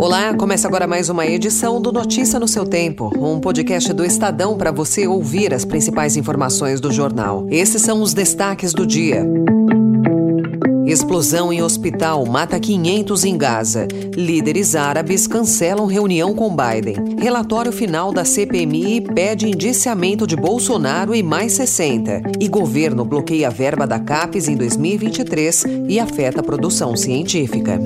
Olá, começa agora mais uma edição do Notícia no seu Tempo, um podcast do Estadão para você ouvir as principais informações do jornal. Esses são os destaques do dia. Explosão em hospital mata 500 em Gaza. Líderes árabes cancelam reunião com Biden. Relatório final da CPMI pede indiciamento de Bolsonaro e mais 60. E governo bloqueia a verba da CAPES em 2023 e afeta a produção científica.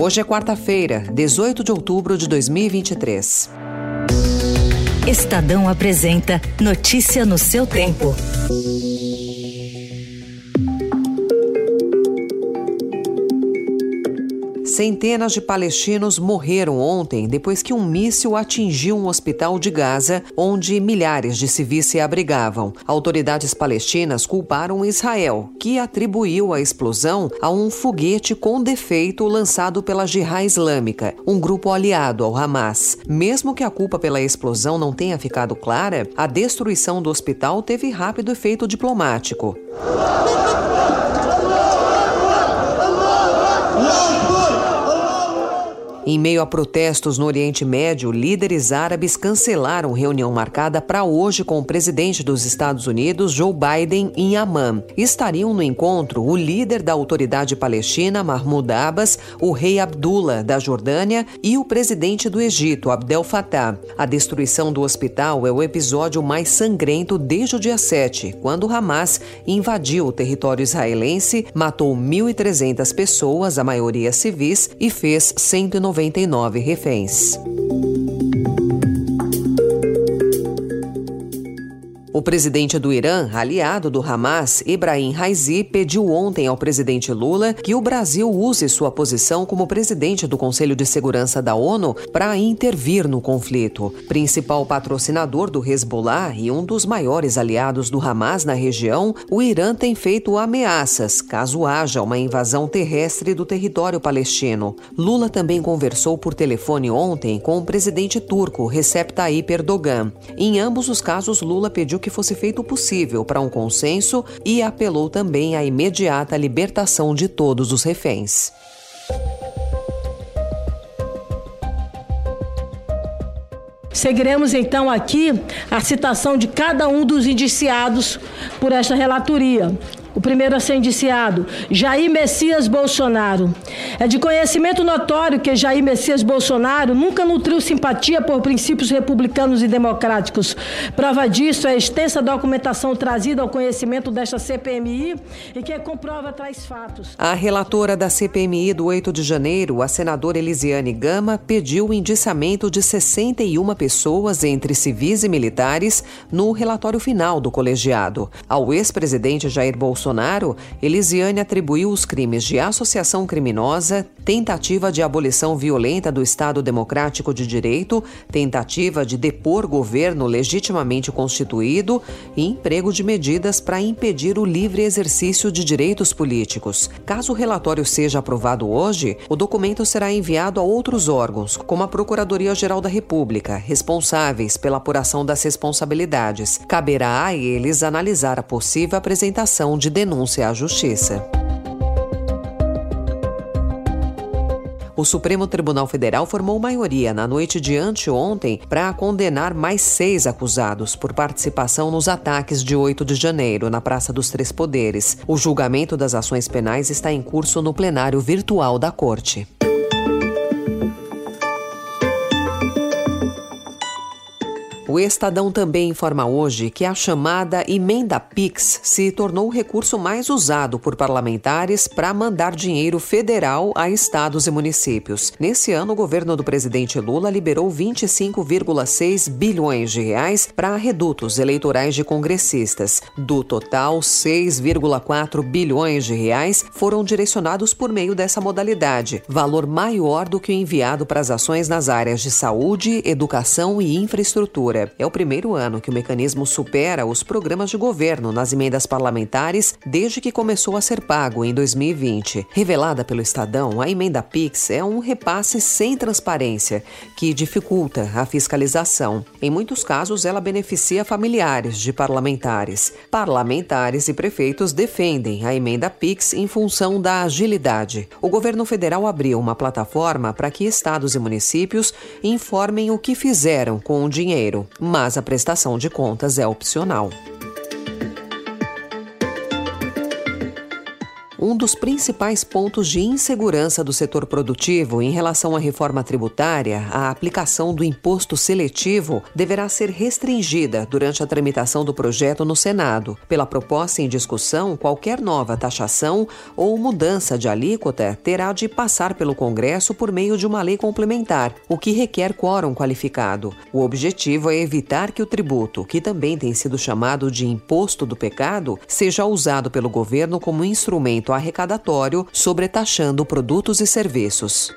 Hoje é quarta-feira, 18 de outubro de 2023. Estadão apresenta Notícia no seu tempo. Centenas de palestinos morreram ontem depois que um míssil atingiu um hospital de Gaza, onde milhares de civis se abrigavam. Autoridades palestinas culparam Israel, que atribuiu a explosão a um foguete com defeito lançado pela Jihad Islâmica, um grupo aliado ao Hamas. Mesmo que a culpa pela explosão não tenha ficado clara, a destruição do hospital teve rápido efeito diplomático. Em meio a protestos no Oriente Médio, líderes árabes cancelaram reunião marcada para hoje com o presidente dos Estados Unidos, Joe Biden, em Amman. Estariam no encontro o líder da autoridade palestina, Mahmoud Abbas, o rei Abdullah, da Jordânia, e o presidente do Egito, Abdel Fattah. A destruição do hospital é o episódio mais sangrento desde o dia 7, quando Hamas invadiu o território israelense, matou 1.300 pessoas, a maioria civis, e fez 190 99 reféns. O presidente do Irã, aliado do Hamas, Ibrahim Raisi, pediu ontem ao presidente Lula que o Brasil use sua posição como presidente do Conselho de Segurança da ONU para intervir no conflito. Principal patrocinador do Hezbollah e um dos maiores aliados do Hamas na região, o Irã tem feito ameaças caso haja uma invasão terrestre do território palestino. Lula também conversou por telefone ontem com o presidente turco Recep Tayyip Erdogan. Em ambos os casos, Lula pediu que que fosse feito o possível para um consenso e apelou também à imediata libertação de todos os reféns. Seguiremos então aqui a citação de cada um dos indiciados por esta relatoria. O primeiro a ser indiciado, Jair Messias Bolsonaro. É de conhecimento notório que Jair Messias Bolsonaro nunca nutriu simpatia por princípios republicanos e democráticos. Prova disso é a extensa documentação trazida ao conhecimento desta CPMI e que comprova tais fatos. A relatora da CPMI do 8 de janeiro, a senadora Elisiane Gama, pediu o indiciamento de 61 pessoas, entre civis e militares, no relatório final do colegiado. Ao ex-presidente Jair Bolsonaro, Bolsonaro, Elisiane atribuiu os crimes de associação criminosa, tentativa de abolição violenta do Estado Democrático de Direito, tentativa de depor governo legitimamente constituído e emprego de medidas para impedir o livre exercício de direitos políticos. Caso o relatório seja aprovado hoje, o documento será enviado a outros órgãos, como a Procuradoria-Geral da República, responsáveis pela apuração das responsabilidades. Caberá a eles analisar a possível apresentação de denúncia à Justiça. O Supremo Tribunal Federal formou maioria na noite de anteontem para condenar mais seis acusados por participação nos ataques de 8 de janeiro na Praça dos Três Poderes. O julgamento das ações penais está em curso no plenário virtual da Corte. O Estadão também informa hoje que a chamada emenda PIX se tornou o recurso mais usado por parlamentares para mandar dinheiro federal a estados e municípios. Nesse ano, o governo do presidente Lula liberou 25,6 bilhões de reais para redutos eleitorais de congressistas. Do total, 6,4 bilhões de reais foram direcionados por meio dessa modalidade, valor maior do que o enviado para as ações nas áreas de saúde, educação e infraestrutura. Câmara. É o primeiro ano que o mecanismo supera os programas de governo nas emendas parlamentares desde que começou a ser pago em 2020. Revelada pelo Estadão, a emenda PIX é um repasse sem transparência que dificulta a fiscalização. Em muitos casos, ela beneficia familiares de parlamentares. Parlamentares e prefeitos defendem a emenda PIX em função da agilidade. O governo federal abriu uma plataforma para que estados e municípios informem o que fizeram com o dinheiro, mas a prestação de contas é opcional. Um dos principais pontos de insegurança do setor produtivo em relação à reforma tributária, a aplicação do imposto seletivo, deverá ser restringida durante a tramitação do projeto no Senado. Pela proposta em discussão, qualquer nova taxação ou mudança de alíquota terá de passar pelo Congresso por meio de uma lei complementar, o que requer quórum qualificado. O objetivo é evitar que o tributo, que também tem sido chamado de imposto do pecado, seja usado pelo governo como instrumento arrecadatório, sobretaxando produtos e serviços.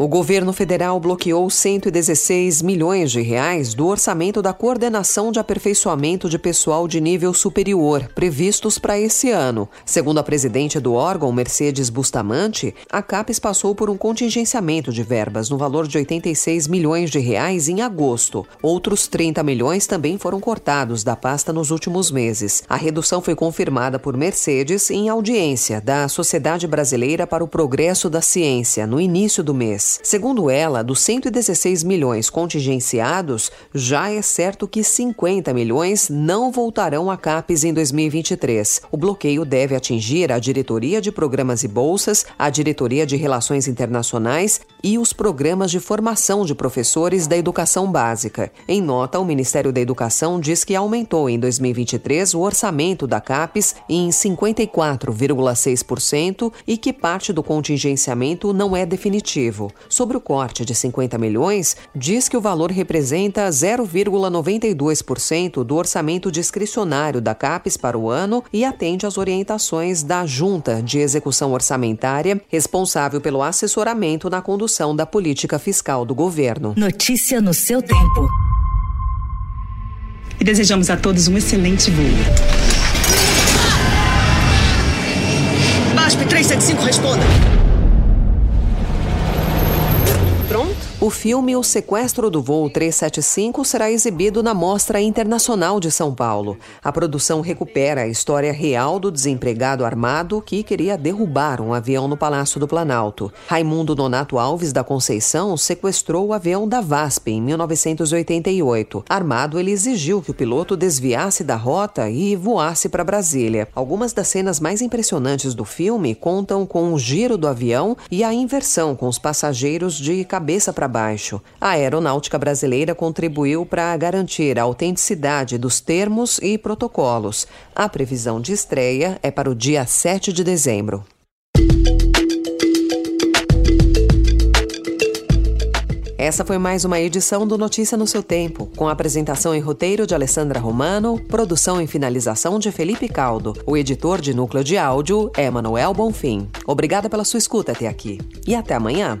O governo federal bloqueou 116 milhões de reais do orçamento da coordenação de aperfeiçoamento de pessoal de nível superior, previstos para esse ano. Segundo a presidente do órgão, Mercedes Bustamante, a CAPES passou por um contingenciamento de verbas no valor de 86 milhões de reais em agosto. Outros 30 milhões também foram cortados da pasta nos últimos meses. A redução foi confirmada por Mercedes em audiência da Sociedade Brasileira para o Progresso da Ciência no início do mês. Segundo ela, dos 116 milhões contingenciados, já é certo que 50 milhões não voltarão a CAPES em 2023. O bloqueio deve atingir a Diretoria de Programas e Bolsas, a Diretoria de Relações Internacionais e os programas de formação de professores da educação básica. Em nota, o Ministério da Educação diz que aumentou em 2023 o orçamento da CAPES em 54,6% e que parte do contingenciamento não é definitivo. Sobre o corte de 50 milhões, diz que o valor representa 0,92% do orçamento discricionário da CAPES para o ano e atende às orientações da Junta de Execução Orçamentária, responsável pelo assessoramento na condução da política fiscal do governo. Notícia no seu tempo. E desejamos a todos um excelente voo. MASP 375, responda. O filme O Sequestro do Voo 375 será exibido na Mostra Internacional de São Paulo. A produção recupera a história real do desempregado armado que queria derrubar um avião no Palácio do Planalto. Raimundo Nonato Alves da Conceição sequestrou o avião da VASP em 1988. Armado, ele exigiu que o piloto desviasse da rota e voasse para Brasília. Algumas das cenas mais impressionantes do filme contam com o giro do avião e a inversão com os passageiros de cabeça para baixo. A aeronáutica brasileira contribuiu para garantir a autenticidade dos termos e protocolos. A previsão de estreia é para o dia 7 de dezembro. Essa foi mais uma edição do Notícia no seu tempo, com apresentação e roteiro de Alessandra Romano, produção e finalização de Felipe Caldo. O editor de núcleo de áudio é Manuel Bonfim. Obrigada pela sua escuta até aqui e até amanhã.